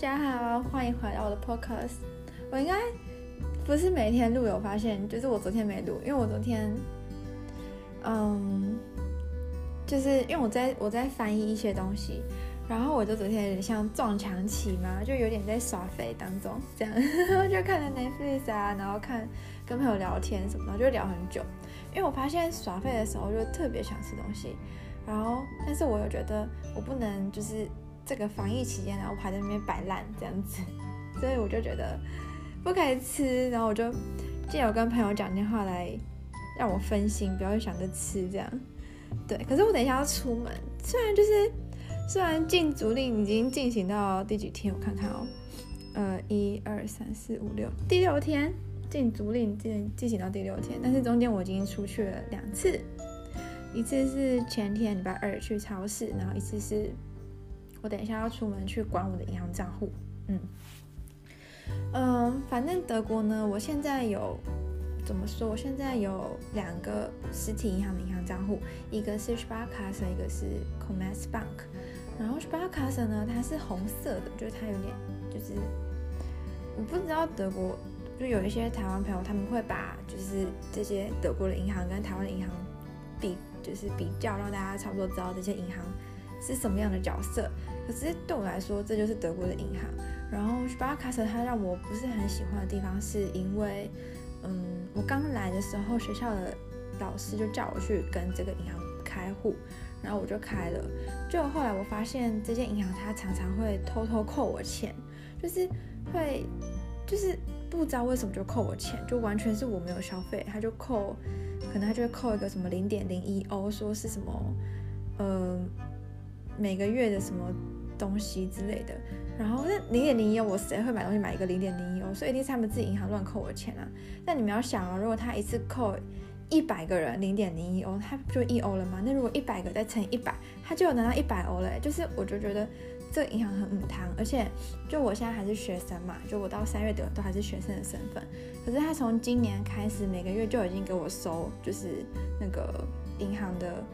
大家好，欢迎回到我的 podcast。我应该不是每天录，有发现，就是我昨天没录，因为我昨天，嗯，就是因为我在我在翻译一些东西，然后我就昨天有点像撞墙期嘛，就有点在耍废当中，这样 就看了 Netflix 啊，然后看跟朋友聊天什么的，就聊很久。因为我发现耍废的时候就特别想吃东西，然后但是我又觉得我不能就是。这个防疫期间，然后我还在那边摆烂这样子，所以我就觉得不可以吃，然后我就借由跟朋友讲电话来让我分心，不要想着吃这样。对，可是我等一下要出门，虽然就是虽然禁足令已经进行到第几天，我看看哦，呃，一二三四五六，第六天禁足令进进行到第六天，但是中间我已经出去了两次，一次是前天礼拜二去超市，然后一次是。我等一下要出门去管我的银行账户，嗯，嗯，反正德国呢，我现在有怎么说？我现在有两个实体银行的银行账户，一个是 Sparkasse，一个是 Commerzbank。然后 Sparkasse 呢，它是红色的，就是它有点就是，我不知道德国就有一些台湾朋友他们会把就是这些德国的银行跟台湾的银行比，就是比较，让大家差不多知道这些银行。是什么样的角色？可是对我来说，这就是德国的银行。然后 s p a r k a s 它让我不是很喜欢的地方，是因为，嗯，我刚来的时候，学校的老师就叫我去跟这个银行开户，然后我就开了。就后来我发现，这间银行它常常会偷偷扣我钱，就是会，就是不知道为什么就扣我钱，就完全是我没有消费，他就扣，可能他就会扣一个什么零点零一欧，说是什么，嗯。每个月的什么东西之类的，然后那零点零一欧，我谁会买东西买一个零点零一欧？所以一定是他们自己银行乱扣我钱啊。那你们要想哦，如果他一次扣一百个人零点零一欧，他不就一欧了吗？那如果一百个再乘以一百，他就有拿到一百欧了。就是我就觉得这银行很母汤，而且就我现在还是学生嘛，就我到三月底都还是学生的身份。可是他从今年开始每个月就已经给我收，就是那个银行的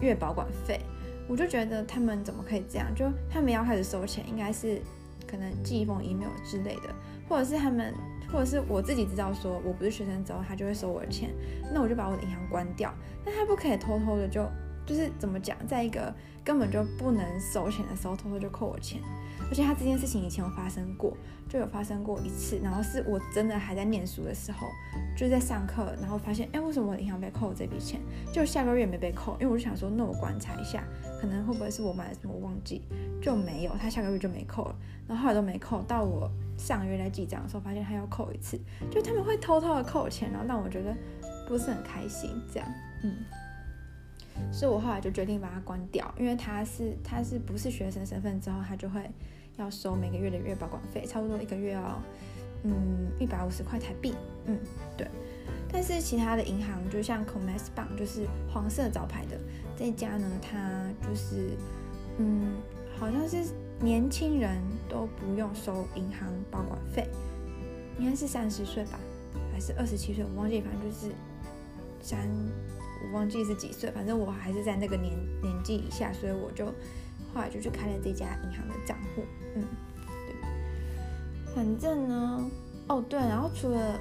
月保管费。我就觉得他们怎么可以这样？就他们要开始收钱，应该是可能寄一封 email 之类的，或者是他们，或者是我自己知道说我不是学生之后，他就会收我的钱，那我就把我的银行关掉。但他不可以偷偷的就就是怎么讲，在一个根本就不能收钱的时候偷偷就扣我钱。而且他这件事情以前有发生过，就有发生过一次，然后是我真的还在念书的时候，就在上课，然后发现，哎，为什么我的银行被扣这笔钱？就下个月没被扣，因为我就想说，那我观察一下，可能会不会是我买了什么我忘记，就没有，他下个月就没扣了，然后后来都没扣，到我上个月来记账的时候，发现他要扣一次，就他们会偷偷的扣钱，然后让我觉得不是很开心，这样，嗯。所以我后来就决定把它关掉，因为他是他是不是学生身份之后，他就会要收每个月的月保管费，差不多一个月要嗯一百五十块台币，嗯对。但是其他的银行，就像 Commerzbank，就是黄色招牌的这家呢，它就是嗯好像是年轻人都不用收银行保管费，应该是三十岁吧，还是二十七岁，我忘记，反正就是三。我忘记是几岁，反正我还是在那个年年纪以下，所以我就后来就去开了这家银行的账户。嗯，对。反正呢，哦对，然后除了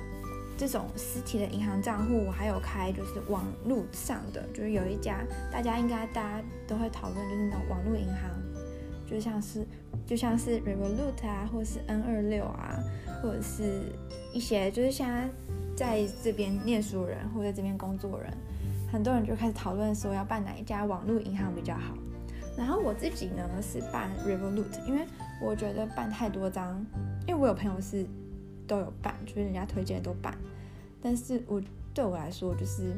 这种实体的银行账户，我还有开就是网络上的，就是有一家大家应该大家都会讨论，就是那种网络银行，就像是就像是 Revolut 啊，或是 N 二六啊，或者是一些就是现在在这边念书人或者在这边工作人。很多人就开始讨论说要办哪一家网络银行比较好，然后我自己呢是办 Revolut，因为我觉得办太多张，因为我有朋友是都有办，就是人家推荐都办，但是我对我来说就是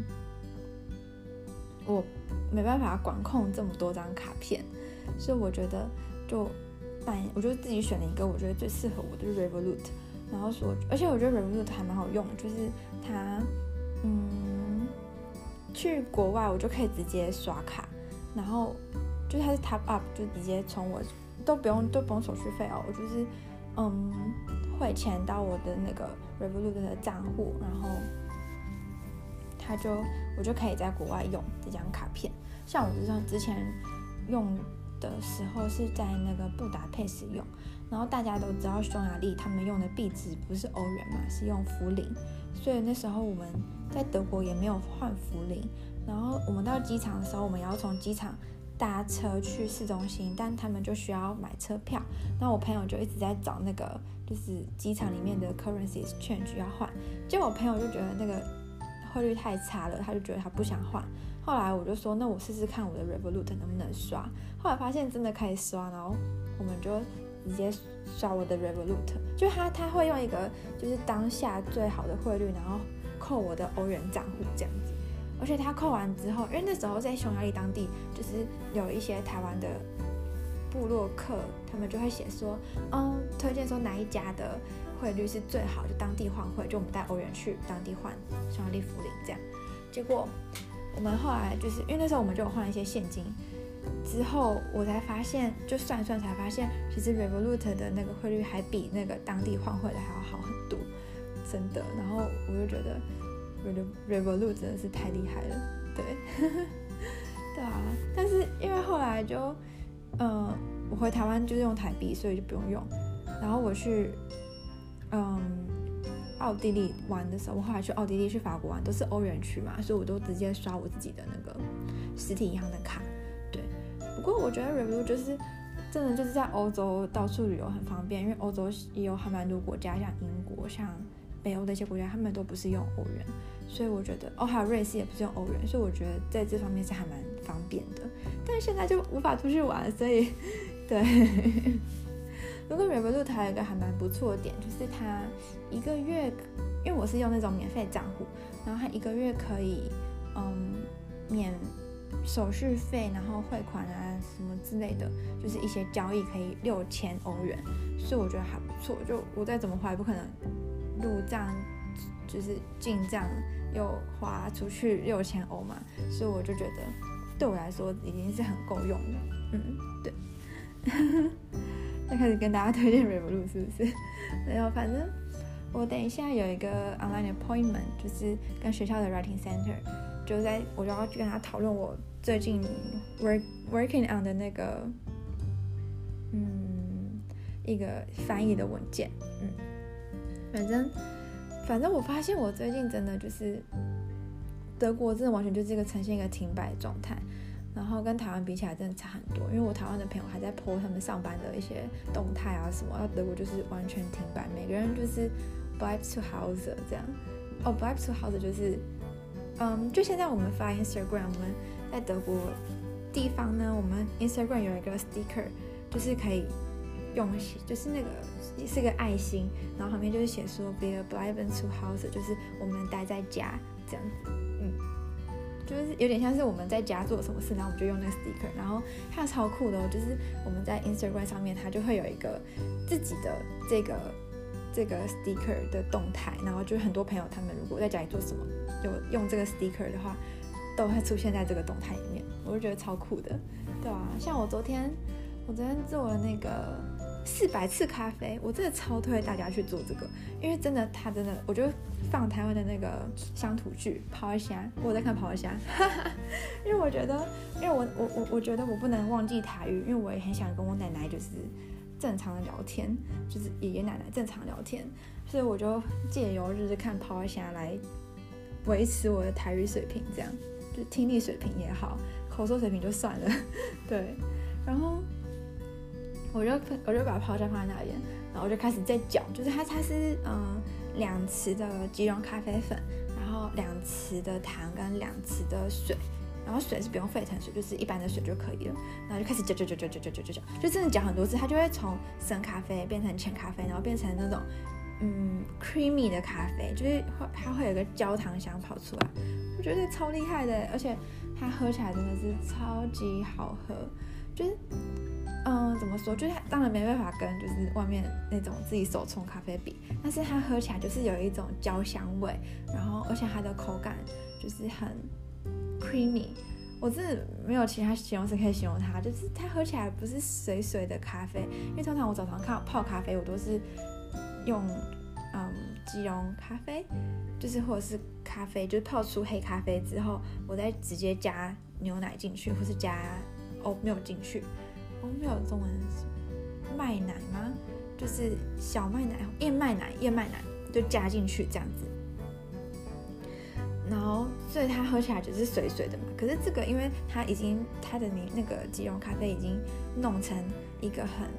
我没办法管控这么多张卡片，所以我觉得就办，我就自己选了一个我觉得最适合我的 Revolut，然后说，而且我觉得 Revolut 还蛮好用，就是它，嗯。去国外我就可以直接刷卡，然后就它是 top up，就直接从我都不用都不用手续费哦，我就是嗯汇钱到我的那个 Revolut 的账户，然后他就我就可以在国外用这张卡片。像我就像之前用的时候是在那个布达佩斯用，然后大家都知道匈牙利他们用的币值不是欧元嘛，是用福林，所以那时候我们在德国也没有换福林。然后我们到机场的时候，我们要从机场搭车去市中心，但他们就需要买车票。那我朋友就一直在找那个就是机场里面的 currency exchange 要换，结果我朋友就觉得那个汇率太差了，他就觉得他不想换。后来我就说，那我试试看我的 Revolut 能不能刷。后来发现真的可以刷，然后我们就直接刷我的 Revolut。就他他会用一个就是当下最好的汇率，然后扣我的欧元账户这样子。而且他扣完之后，因为那时候在匈牙利当地，就是有一些台湾的部落客，他们就会写说，嗯，推荐说哪一家的汇率是最好，就当地换汇，就我们带欧元去当地换匈牙利福林这样。结果我们后来就是因为那时候我们就换了一些现金，之后我才发现，就算算才发现，其实 Revolut 的那个汇率还比那个当地换汇的还要好很多，真的。然后我就觉得。Revolut 真的是太厉害了，对，对啊。但是因为后来就，嗯、呃，我回台湾就是用台币，所以就不用用。然后我去，嗯，奥地利玩的时候，我后来去奥地利、去法国玩都是欧元区嘛，所以我都直接刷我自己的那个实体银行的卡。不过我觉得 Revolut 就是真的就是在欧洲到处旅游很方便，因为欧洲也有还蛮多国家，像英国、像北欧的一些国家，他们都不是用欧元。所以我觉得，哦，还有瑞士也不是用欧元，所以我觉得在这方面是还蛮方便的。但是现在就无法出去玩，所以，对。如果 Revolut 还有一个还蛮不错的点，就是它一个月，因为我是用那种免费账户，然后它一个月可以，嗯，免手续费，然后汇款啊什么之类的，就是一些交易可以六千欧元，所以我觉得还不错。就我再怎么花，也不可能入账，就是进账。又花出去六千欧嘛，所以我就觉得对我来说已经是很够用了。嗯，对。再开始跟大家推荐 Revolut 是不是？没有，反正我等一下有一个 online appointment，就是跟学校的 writing center，就在我就要去跟他讨论我最近 work working on 的那个嗯一个翻译的文件。嗯，反正。反正我发现我最近真的就是德国，真的完全就是一个呈现一个停摆状态，然后跟台湾比起来真的差很多。因为我台湾的朋友还在 po 他们上班的一些动态啊什么，然后德国就是完全停摆，每个人就是 bleib zu Hause 这样。哦，bleib zu Hause 就是，嗯，就现在我们发 Instagram，我们在德国地方呢，我们 Instagram 有一个 sticker，就是可以。用就是那个是个爱心，然后旁边就是写说 b e a b l i b e n zu Hause”，就是我们待在家这样子，嗯，就是有点像是我们在家做什么事，然后我们就用那个 sticker，然后它超酷的哦，就是我们在 Instagram 上面，它就会有一个自己的这个这个 sticker 的动态，然后就是很多朋友他们如果在家里做什么，有用这个 sticker 的话，都会出现在这个动态里面，我就觉得超酷的，对啊，像我昨天我昨天做了那个。四百次咖啡，我真的超推大家去做这个，因为真的，它真的，我就放台湾的那个乡土剧《泡虾》，我在看《泡虾》，因为我觉得，因为我我我我觉得我不能忘记台语，因为我也很想跟我奶奶就是正常的聊天，就是爷爷奶奶正常聊天，所以我就借由就是看《泡虾》来维持我的台语水平，这样就听力水平也好，口说水平就算了，对，然后。我就我就把泡虾放在那边，然后我就开始在搅，就是它它是嗯两匙的即溶咖啡粉，然后两匙的糖跟两匙的水，然后水是不用沸腾水，就是一般的水就可以了。然后就开始搅搅搅搅搅搅搅搅，就真的搅很多次，它就会从深咖啡变成浅咖啡，然后变成那种嗯 creamy 的咖啡，就是会它会有个焦糖香跑出来，我觉得超厉害的，而且它喝起来真的是超级好喝，就是。嗯，怎么说？就是它当然没办法跟就是外面那种自己手冲咖啡比，但是它喝起来就是有一种焦香味，然后而且它的口感就是很 creamy，我真的没有其他形容词可以形容它，就是它喝起来不是水水的咖啡，因为通常我早上看泡咖啡，我都是用嗯即溶咖啡，就是或者是咖啡，就是泡出黑咖啡之后，我再直接加牛奶进去，或是加 oat milk 进去。我们没有中文麦奶吗？就是小麦奶、燕麦奶、燕麦奶就加进去这样子。然后，所以它喝起来就是水水的嘛。可是这个，因为它已经它的你那个即溶咖啡已经弄成一个很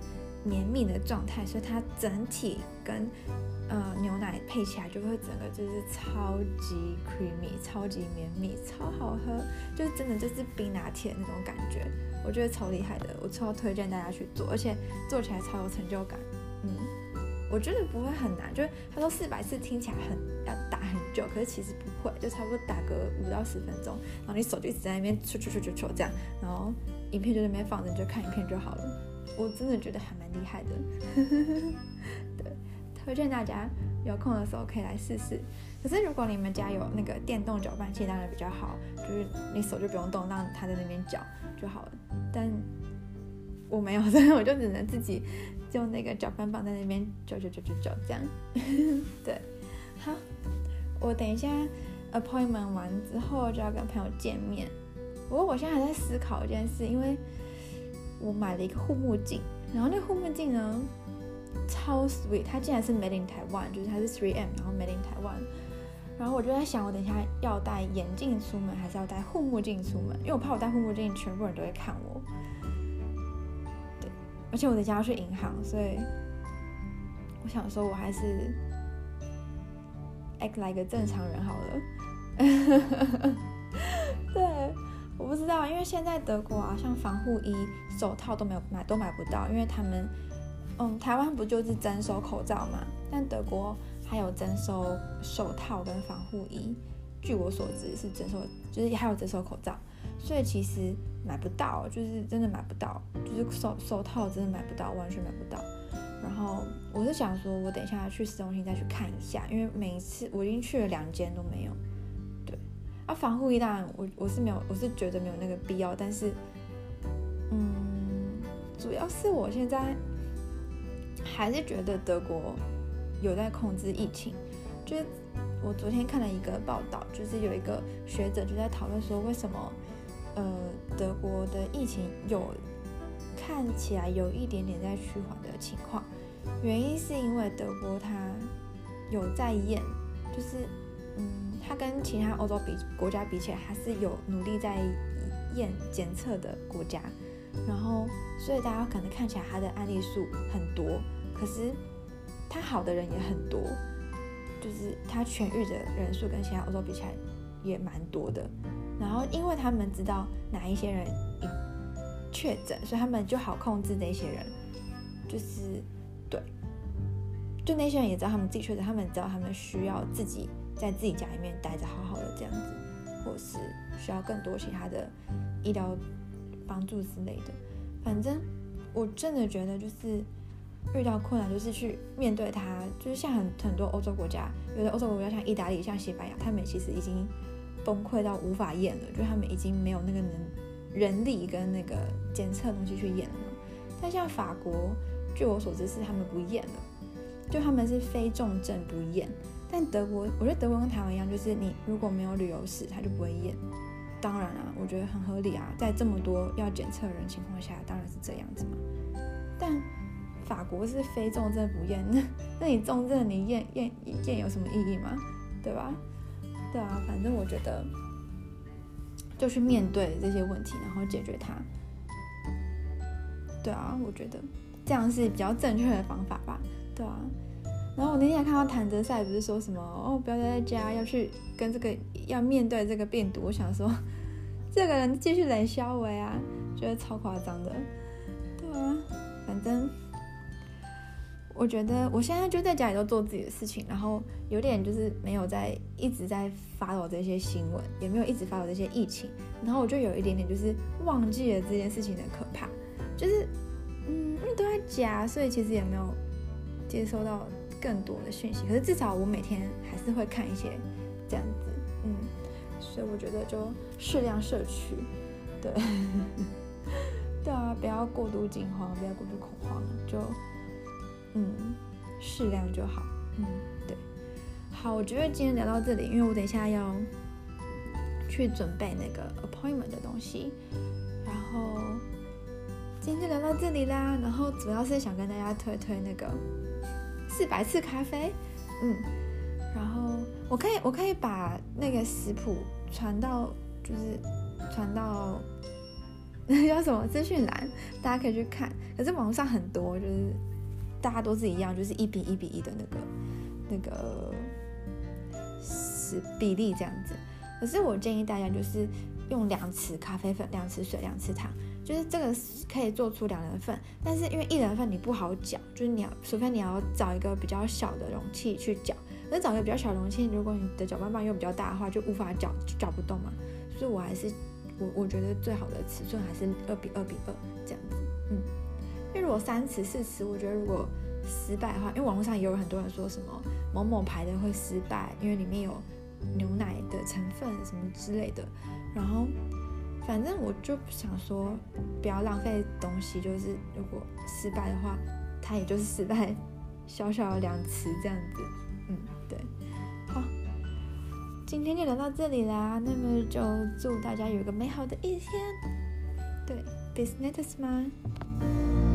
绵密的状态，所以它整体跟呃牛奶配起来就会整个就是超级 creamy、超级绵密、超好喝，就是真的就是冰拿铁那种感觉。我觉得超厉害的，我超推荐大家去做，而且做起来超有成就感。嗯。我觉得不会很难，就是他说四百次听起来很要久，可是其实不会，就差不多打个五到十分钟，然后你手就一直在那边戳戳戳戳戳这样，然后影片就在那边放着，你就看影片就好了。我真的觉得还蛮厉害的，对，推荐大家有空的时候可以来试试。可是如果你们家有那个电动搅拌器，当然比较好，就是你手就不用动，让它在那边搅就好了。但我没有，所以我就只能自己。用那个搅拌棒在那边搅搅搅搅搅这样，对，好，我等一下 appointment 完之后就要跟朋友见面。不过我现在还在思考一件事，因为我买了一个护目镜，然后那个护目镜呢超 sweet，它竟然是 made in Taiwan，就是它是 3M，然后 made in Taiwan。然后我就在想，我等一下要戴眼镜出门，还是要戴护目镜出门？因为我怕我戴护目镜，全部人都会看我。对而且我等下要去银行，所以我想说，我还是 act like 个正常人好了。对，我不知道，因为现在德国啊，像防护衣、手套都没有买，都买不到，因为他们，嗯，台湾不就是征收口罩嘛？但德国还有征收手套跟防护衣，据我所知是征收，就是还有征收口罩。所以其实买不到，就是真的买不到，就是手手套真的买不到，完全买不到。然后我是想说，我等一下去市中心再去看一下，因为每一次我已经去了两间都没有。对，啊，防护衣当然我我是没有，我是觉得没有那个必要，但是，嗯，主要是我现在还是觉得德国有在控制疫情。就是我昨天看了一个报道，就是有一个学者就在讨论说，为什么。呃，德国的疫情有看起来有一点点在趋缓的情况，原因是因为德国它有在验，就是嗯，它跟其他欧洲比国家比起来，它是有努力在验检测的国家，然后所以大家可能看起来它的案例数很多，可是它好的人也很多，就是它痊愈的人数跟其他欧洲比起来也蛮多的。然后，因为他们知道哪一些人确诊，所以他们就好控制那些人。就是，对，就那些人也知道他们自己确诊，他们知道他们需要自己在自己家里面待着，好好的这样子，或是需要更多其他的医疗帮助之类的。反正我真的觉得，就是遇到困难，就是去面对它。就是像很很多欧洲国家，有的欧洲国家像意大利、像西班牙，他们其实已经。崩溃到无法验了，就他们已经没有那个能人力跟那个检测东西去验了嘛。但像法国，据我所知是他们不验了，就他们是非重症不验。但德国，我觉得德国跟台湾一样，就是你如果没有旅游史，他就不会验。当然啊，我觉得很合理啊，在这么多要检测人情况下，当然是这样子嘛。但法国是非重症不验，那 那你重症你验验验有什么意义吗？对吧？对啊，反正我觉得就去面对这些问题，然后解决它。对啊，我觉得这样是比较正确的方法吧。对啊，然后我那天看到谭德赛不是说什么哦，不要待在家，要去跟这个要面对这个病毒。我想说，这个人继续冷消维啊，觉得超夸张的。对啊，反正。我觉得我现在就在家里都做自己的事情，然后有点就是没有在一直在 follow 这些新闻，也没有一直 follow 这些疫情，然后我就有一点点就是忘记了这件事情的可怕，就是嗯，因为都在家，所以其实也没有接收到更多的讯息。可是至少我每天还是会看一些这样子，嗯，所以我觉得就适量摄取，对，对啊，不要过度惊慌，不要过度恐慌，就。嗯，适量就好。嗯，对，好，我觉得今天聊到这里，因为我等一下要去准备那个 appointment 的东西，然后今天就聊到这里啦。然后主要是想跟大家推推那个四百次咖啡，嗯，然后我可以我可以把那个食谱传到，就是传到 那叫什么资讯栏，大家可以去看。可是网上很多就是大家都是一样，就是一比一比一的那个那个是比例这样子。可是我建议大家就是用两匙咖啡粉、两匙水、两匙糖。就是这个可以做出两人份，但是因为一人份你不好搅，就是你要，除非你要找一个比较小的容器去搅。那找一个比较小的容器，如果你的搅拌棒又比较大的话，就无法搅，就搅不动嘛。所以我还是我我觉得最好的尺寸还是二比二比二这样子。嗯，为如果三匙四匙，我觉得如果失败的话，因为网络上也有很多人说什么某某牌的会失败，因为里面有牛奶的成分什么之类的，然后。反正我就想说，不要浪费东西。就是如果失败的话，它也就是失败，小小的两次这样子。嗯，对。好，今天就聊到这里啦。那么就祝大家有一个美好的一天。对，Business Smile。